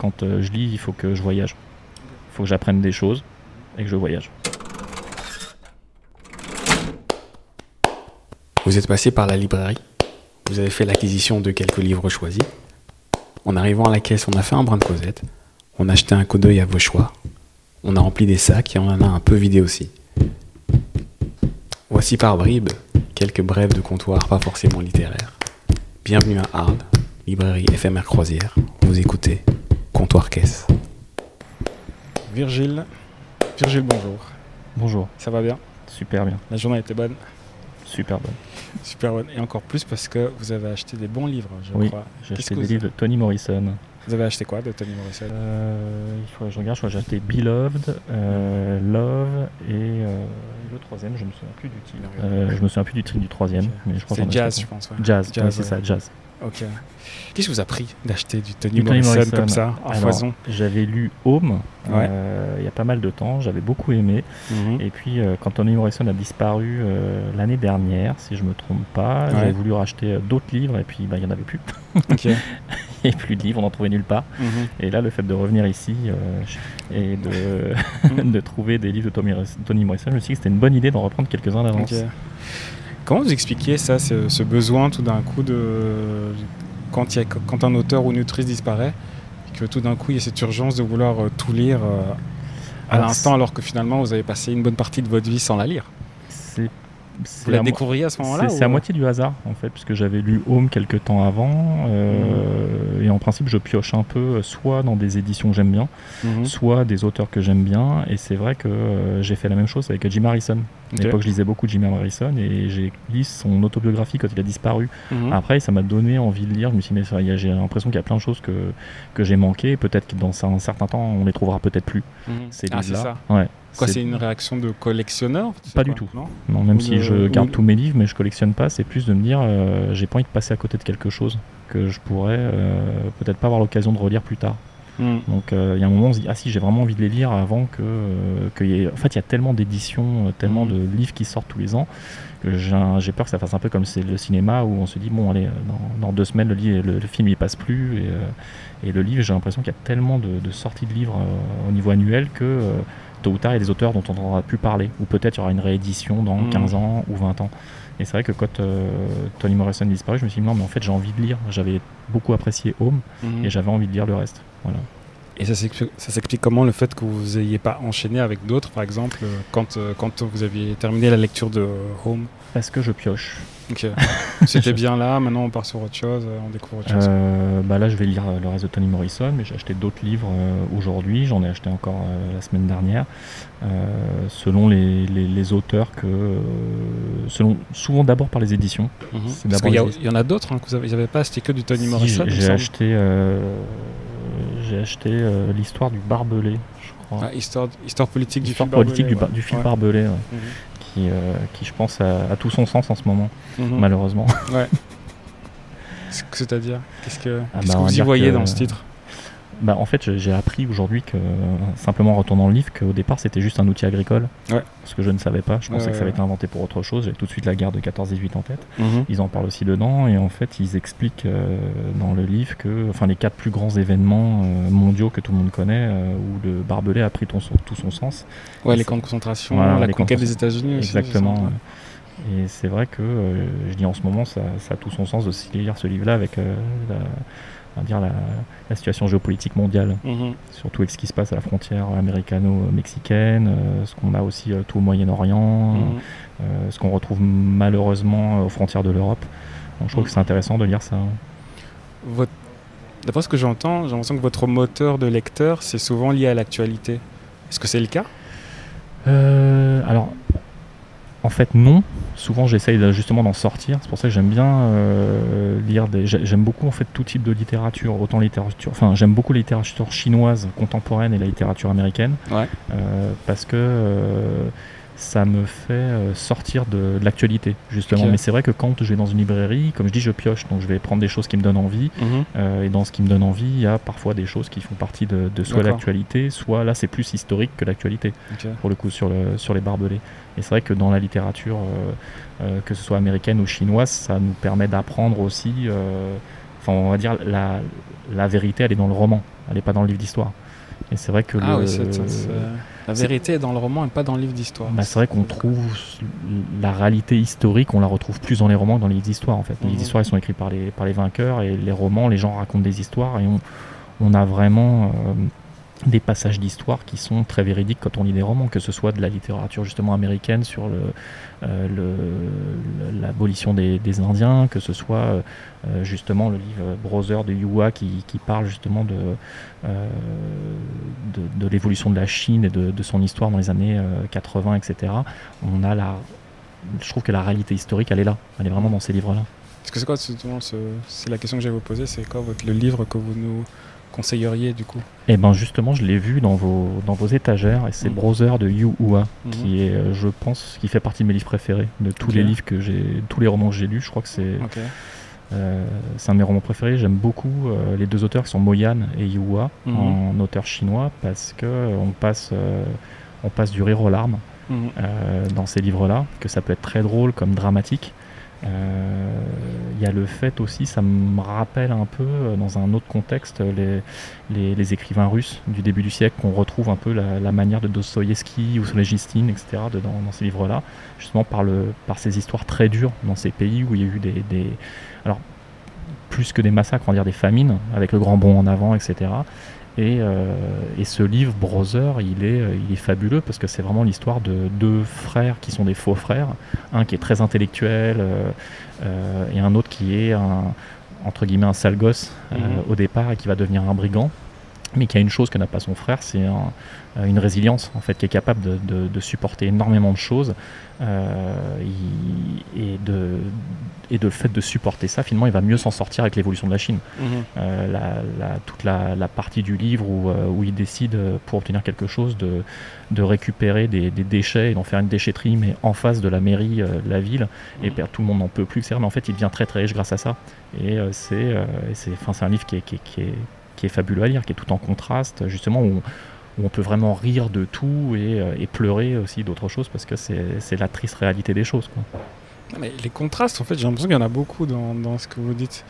quand euh, je lis, il faut que je voyage. Il faut que j'apprenne des choses et que je voyage. Vous êtes passé par la librairie. Vous avez fait l'acquisition de quelques livres choisis. En arrivant à la caisse, on a fait un brin de causette. On a acheté un coup d'œil à vos choix. On a rempli des sacs et on en a un peu vidé aussi. Voici par bribes quelques brèves de comptoir pas forcément littéraires. Bienvenue à Arles, librairie éphémère croisière. Vous écoutez Comptoir Caisse. Virgile. Virgile, bonjour. Bonjour, Ça va bien? Super bien, La journée était bonne? Super bonne. Super bonne. Et encore plus parce que vous avez acheté des bons livres, je Oui. crois. J'ai acheté que des vous- livres de Toni Morrison. Vous avez acheté quoi de Tony Morrison Euh, il faudrait que je regarde, je crois que j'ai acheté Beloved, euh, Love et euh, le troisième, je me souviens plus du titre. Euh, je me souviens plus du titre du troisième, mais je crois C'est jazz, je pense. ouais. Jazz, c'est ouais. ça, jazz. Ok. Qu'est-ce qui vous a pris d'acheter du Tony Du Morrison, Morrison. comme ça, en Alors, foison? J'avais lu Home Ouais. il y a pas mal de temps, j'avais beaucoup aimé. Mhm. Et puis quand Toni Morrison a disparu l'année dernière, si je me trompe pas, j'avais voulu racheter d'autres livres et puis bah, il y en avait plus. Ok. Plus de livres, on n'en trouvait nulle part. Mhm. Et là, le fait de revenir ici euh, et de, Mhm. de trouver des livres de Tony Morrison, je me suis dit que c'était une bonne idée d'en reprendre quelques-uns d'avance. Comment vous expliquez ça, ce, ce besoin tout d'un coup de. Quand, y a, quand un auteur ou une autrice disparaît, que tout d'un coup il y a cette urgence de vouloir euh, tout lire euh, à l'instant, alors que finalement vous avez passé une bonne partie de votre vie sans la lire? C'est Vous la découvriez à ce moment-là c'est- à ou- moitié du hasard en fait, puisque j'avais lu Home quelques temps avant, euh, et en principe je pioche un peu euh, soit dans des éditions que j'aime bien, Mhm. soit des auteurs que j'aime bien, et c'est vrai que euh, j'ai fait la même chose avec Jim Harrison. À l'époque je lisais beaucoup Jim Harrison, et j'ai lu son autobiographie quand il a disparu. Mhm. Après, ça m'a donné envie de lire. Je me suis dit, mais j'ai l'impression qu'il y a plein de choses que, que j'ai manquées. Peut-être que dans un certain temps, on les trouvera peut-être plus. Mhm. Ces Ah, c'est ça. Ouais. Quoi, c'est une réaction de collectionneur Pas du tout. Non Non, même Ou si de- je garde de- tous mes livres, mais je collectionne pas, c'est plus de me dire, euh, j'ai pas envie de passer à côté de quelque chose que je pourrais euh, peut-être pas avoir l'occasion de relire plus tard. Mhm. Donc euh, il y a un moment, on se dit, ah si, j'ai vraiment envie de les lire avant que. y ait... En fait, il y a tellement d'éditions, tellement Mhm. de livres qui sortent tous les ans, que j'ai peur que ça fasse un peu comme c'est le cinéma où on se dit, bon, allez, dans, dans deux semaines, le, li- le, le film il passe plus. Et, et le livre, j'ai l'impression qu'il y a tellement de, de sorties de livres au niveau annuel que. Tôt ou tard, il y a des auteurs dont on n'entendra plus parler, ou peut-être il y aura une réédition dans Mhm. 15 ans ou 20 ans. Et c'est vrai que quand euh, Toni Morrison disparu, je me suis dit non, mais en fait j'ai envie de lire. J'avais beaucoup apprécié Home Mhm. et j'avais envie de lire le reste. Voilà. Et ça s'explique, ça s'explique comment le fait que vous n'ayez pas enchaîné avec d'autres, par exemple, euh, quand, euh, quand vous aviez terminé la lecture de Home? Parce que je pioche. Ok. C'était bien là, maintenant on part sur autre chose, euh, on découvre autre chose. Euh, bah là, je vais lire euh, le reste de Toni Morrison, mais j'ai acheté d'autres livres euh, aujourd'hui. J'en ai acheté encore euh, la semaine dernière, euh, selon les, les- les auteurs que, euh, selon souvent d'abord par les éditions. Parce qu'il y, en a d'autres hein, que vous avez, vous n'avez pas acheté que du Tony Si, Morrison. j'ai- acheté, euh, j'ai acheté euh, l'histoire du barbelé, je crois. Ah, histoire, histoire politique du film politique du, Barbelé, bar- du film ouais. Barbelé, ouais, Mhm. Qui, euh, qui, je pense, a, a tout son sens en ce moment, Mhm. malheureusement. Ouais. C'est- C'est-à-dire Qu'est-ce que, Ah bah, que vous y voyez que- dans ce titre? Bah, en fait, j'ai- appris aujourd'hui que, simplement en retournant le livre, qu'au départ c'était juste un outil agricole. Ouais. Ce que je ne savais pas. Je pensais Ouais, que ça avait été inventé pour autre chose. J'ai tout de suite la guerre de 14-18 en tête. Mhm. Ils en parlent aussi dedans. Et en fait, ils expliquent euh, dans le livre que enfin, les quatre plus grands événements euh, mondiaux que tout le monde connaît, euh, où le barbelé a pris ton- tout son sens. Ouais, les camps de concentration, Voilà, la conquête des États-Unis. Exactement. Et c'est vrai que je dis en ce moment, ça, ça a tout son sens de lire ce livre-là avec la, va dire la, la situation géopolitique mondiale. Mhm. surtout avec ce qui se passe à la frontière américano-mexicaine, euh, ce qu'on a aussi euh, tout au Moyen-Orient, Mhm. euh, ce qu'on retrouve malheureusement aux frontières de l'Europe. Donc, je trouve Mhm. que c'est intéressant de lire ça. Votre- D'après ce que j'entends, j'ai l'impression que votre moteur de lecteur, c'est souvent lié à l'actualité. Est-ce que c'est le cas? Alors, en fait, non. Souvent, j'essaye justement d'en sortir. C'est pour ça que j'aime bien euh, lire des. j'ai- J'aime beaucoup en fait tout type de littérature, autant littérature. Enfin, j'aime beaucoup la littérature chinoise contemporaine et la littérature américaine. Ouais. Euh, parce que euh, ça me fait euh, sortir de, de l'actualité, justement. Mais c'est vrai que quand je vais dans une librairie, comme je dis, je pioche. Donc, je vais prendre des choses qui me donnent envie. Mhm. Euh, et dans ce qui me donne envie, il y a parfois des choses qui font partie de, de soit l'actualité, soit là, c'est plus historique que l'actualité pour le coup sur, le, sur les barbelés. Et c'est vrai que dans la littérature, euh, euh, que ce soit américaine ou chinoise, ça nous permet d'apprendre aussi, enfin on va dire la, la vérité elle est dans le roman. Elle n'est pas dans le livre d'histoire. Et c'est vrai que Ah le- oui, la vérité est dans le roman et pas dans le livre d'histoire. bah, c'est vrai qu'on trouve la réalité historique, on la retrouve plus dans les romans que dans les livres d'histoire en fait. Les livres Mhm. d'histoire ils sont écrits par les, par les vainqueurs et les romans, les gens racontent des histoires et on, on a vraiment euh, des passages d'histoire qui sont très véridiques quand on lit des romans, que ce soit de la littérature justement américaine sur euh, l'abolition des, Indiens, que ce soit euh, euh, justement le livre Brother de Yua qui, qui parle justement de, de, l'évolution de la Chine et de, son histoire dans les années euh, 80, etc. On a la, je trouve que la réalité historique, elle est là, elle est vraiment dans ces livres-là. C'est quoi, la question que j'allais vous poser, c'est quoi le livre que vous nous conseilleriez du coup? Et ben justement, je l'ai vu dans vos, dans vos étagères, et c'est Mhm. Brother de Yu Hua, Mhm. qui est, euh, je pense, qui fait partie de mes livres préférés, de tous les livres que j'ai, tous les romans que j'ai lus. Je crois que c'est, euh, c'est un de mes romans préférés. J'aime beaucoup euh, les deux auteurs qui sont Moyan et Yu Hua, Mhm. en auteur chinois, parce que euh, on passe, on passe du rire aux larmes. Mhm. euh, dans ces livres-là, que ça peut être très drôle comme dramatique. Euh, Il y a le fait aussi, ça me rappelle un peu, euh, dans un autre contexte, les, les, les écrivains russes du début du siècle, qu'on retrouve un peu la, la manière de Dostoïevski ou Solzhenitsyn, etc., de- dans, dans ces livres-là, justement par, le, par ces histoires très dures dans ces pays où il y a eu des... des alors, plus que des massacres, on va dire des famines, avec le grand bond en avant, etc. Et, euh, et ce livre, Brother, il est, euh, il est fabuleux parce que c'est vraiment l'histoire de deux frères qui sont des faux frères. Un qui est très intellectuel euh, et un autre qui est un, entre guillemets un sale gosse Mhm. au départ et qui va devenir un brigand. Mais qui a une chose que n'a pas son frère, c'est un- euh, une résilience en fait, qui est capable de, de- de supporter énormément de choses. Euh, et, de, et de le fait de supporter ça, finalement, il va mieux s'en sortir avec l'évolution de la Chine. Mhm. Euh, la, la- toute la, la partie du livre où, où il décide, pour obtenir quelque chose, de, de récupérer des, des déchets et d'en faire une déchetterie, mais en face de la mairie euh, de la ville, et Mhm. tout le monde n'en peut plus, etc. Mais en fait, il devient très très riche grâce à ça. Et c'est c'est enfin, c'est un livre qui est, qui, est, qui, est, qui est fabuleux à lire, qui est tout en contraste, justement, où, où on peut vraiment rire de tout et, euh, et pleurer aussi d'autres choses, parce que c'est la triste réalité des choses. Quoi. Mais les contrastes, en fait, j'ai l'impression qu'il y en a beaucoup dans, dans ce que vous dites.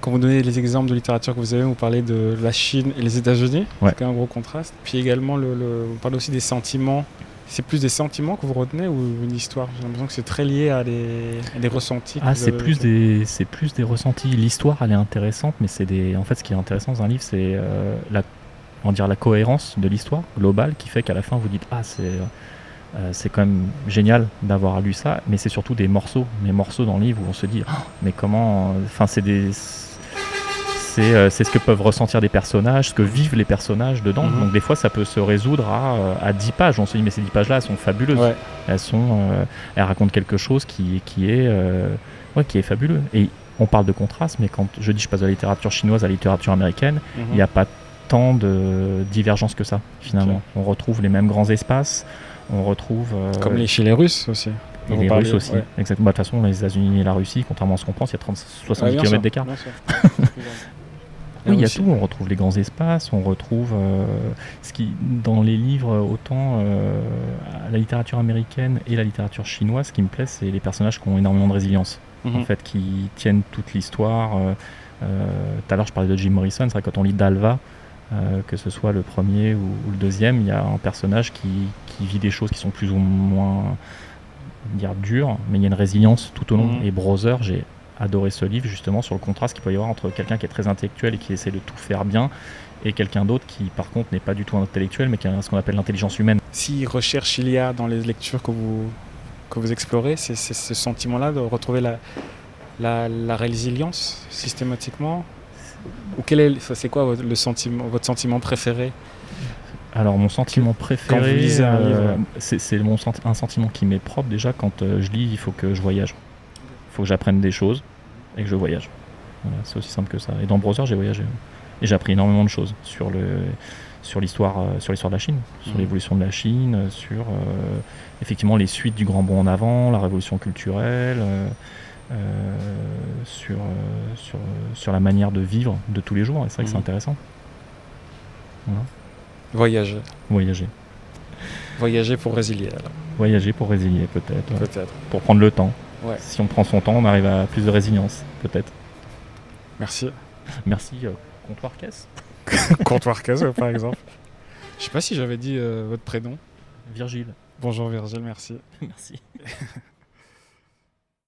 Quand vous donnez les exemples de littérature que vous avez, vous parlez de la Chine et les États-Unis, Ouais. c'est un gros contraste. Puis également, le, le- vous parlez aussi des sentiments. C'est plus des sentiments que vous retenez ou une histoire? J'ai l'impression que c'est très lié à des, à des ressentis. Ah, c'est avez plus des, c'est plus des ressentis. L'histoire, elle est intéressante, mais c'est des, en fait, ce qui est intéressant dans un livre, c'est euh, la, on va dire la cohérence de l'histoire globale qui fait qu'à la fin, vous dites ah c'est, euh, c'est quand même génial d'avoir lu ça, mais c'est surtout des morceaux, des morceaux dans le livre où on se dit Ah, mais comment, enfin c'est des c'est euh, c'est ce que peuvent ressentir des personnages, ce que vivent les personnages dedans. Mhm. Donc des fois, ça peut se résoudre à, euh, à 10 pages. On se dit, mais ces 10 pages-là, elles sont fabuleuses Ouais. elles sont euh, elles racontent quelque chose qui, qui est euh, ouais, qui est fabuleux et on parle de contraste mais quand je dis je passe de la littérature chinoise à la littérature américaine Mhm. il n'y a pas tant de divergence que ça finalement on retrouve les mêmes grands espaces on retrouve Comme les, chez les Russes aussi. et les Russes aussi ouais. exactement Bah, de toute façon les États-Unis et la Russie contrairement à ce qu'on pense il y a 30, 70 Ouais, bien km d'écart. Oui, il y a tout. On retrouve les grands espaces, on retrouve euh, ce qui, dans les livres, autant euh, la littérature américaine et la littérature chinoise, ce qui me plaît, c'est les personnages qui ont énormément de résilience, Mhm. en fait, qui tiennent toute l'histoire. euh, Tout à l'heure, je parlais de Jim Morrison. C'est vrai que quand on lit Dalva, euh, que ce soit le premier ou, ou le deuxième, il y a un personnage qui, qui vit des choses qui sont plus ou moins dire dures, mais il y a une résilience tout au long. Mhm. Et Brother, j'ai adoré ce livre justement sur le contraste qu'il peut y avoir entre quelqu'un qui est très intellectuel et qui essaie de tout faire bien et quelqu'un d'autre qui par contre n'est pas du tout intellectuel mais qui a ce qu'on appelle l'intelligence humaine. Si recherche il y a dans les lectures que vous, que vous explorez, c'est ce sentiment-là de retrouver la, la, la résilience systématiquement? Ou quel est, c'est quoi votre, le sentiment, votre sentiment préféré? Alors mon sentiment préféré, euh, c'est c'est mon senti- un sentiment qui m'est propre déjà quand euh, je lis, il faut que je voyage. Faut que j'apprenne des choses et que je voyage. Voilà, c'est aussi simple que ça. Et dans Browser, j'ai voyagé. Et j'ai appris énormément de choses sur le sur l'histoire euh, sur l'histoire de la Chine, sur Mhm. l'évolution de la Chine, euh, sur euh, effectivement les suites du grand bond en avant, la révolution culturelle, euh, euh, sur, sur sur la manière de vivre de tous les jours. Et c'est vrai que c'est Mhm. intéressant. Voilà. Voyager. Voyager. Voyager pour résilier, alors, Voyager pour résilier peut-être, ouais. peut-être. pour prendre le temps. Si on prend son temps, on arrive à plus de résilience, peut-être. Merci. Merci, euh, comptoir caisse. comptoir caisse, par exemple. Je sais pas si j'avais dit euh, votre prénom. Virgile. Bonjour Virgile, merci. Merci.